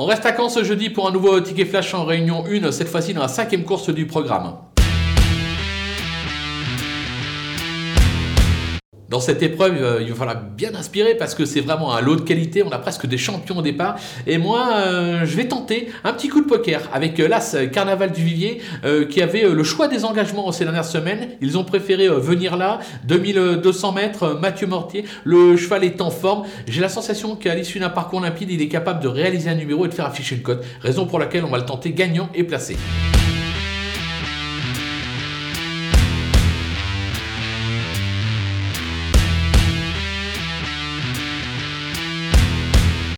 On reste à Caen ce jeudi pour un nouveau ticket flash en réunion 1, cette fois-ci dans la cinquième course du programme. Dans cette épreuve, euh, il va falloir bien inspirer parce que c'est vraiment un lot de qualité. On a presque des champions au départ. Et moi, euh, je vais tenter un petit coup de poker avec euh, l'As Carnaval du Vivier qui avait le choix des engagements ces dernières semaines. Ils ont préféré venir là. 2200 mètres, Mathieu Mortier. Le cheval est en forme. J'ai la sensation qu'à l'issue d'un parcours limpide, il est capable de réaliser un numéro et de faire afficher une cote. Raison pour laquelle on va le tenter gagnant et placé.